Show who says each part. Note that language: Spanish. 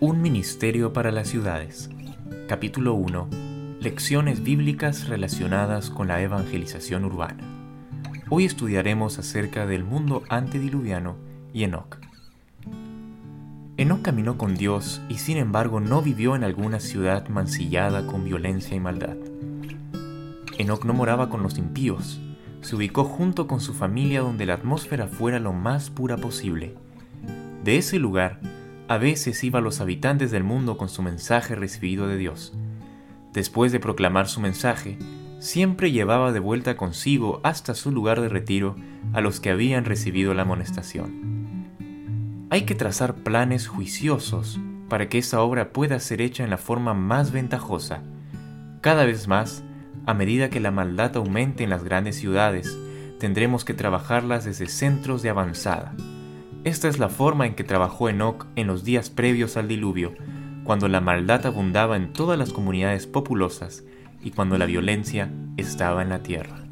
Speaker 1: ministerio para las ciudades. Capítulo 1. Lecciones bíblicas relacionadas con la evangelización urbana. Hoy estudiaremos acerca del mundo antediluviano y Enoch. Enoch caminó con Dios y sin embargo no vivió en alguna ciudad mancillada con violencia y maldad. Enoch no moraba con los impíos, se ubicó junto con su familia donde la atmósfera fuera lo más pura posible. De ese lugar, a veces iba a los habitantes del mundo con su mensaje recibido de Dios. Después de proclamar su mensaje, siempre llevaba de vuelta consigo hasta su lugar de retiro a los que habían recibido la amonestación. Hay que trazar planes juiciosos para que esa obra pueda ser hecha en la forma más ventajosa. Cada vez más, a medida que la maldad aumente en las grandes ciudades, tendremos que trabajarlas desde centros de avanzada esta es la forma en que trabajó Enoch en los días previos al diluvio, cuando la maldad abundaba en todas las comunidades populosas y cuando la violencia estaba en la tierra.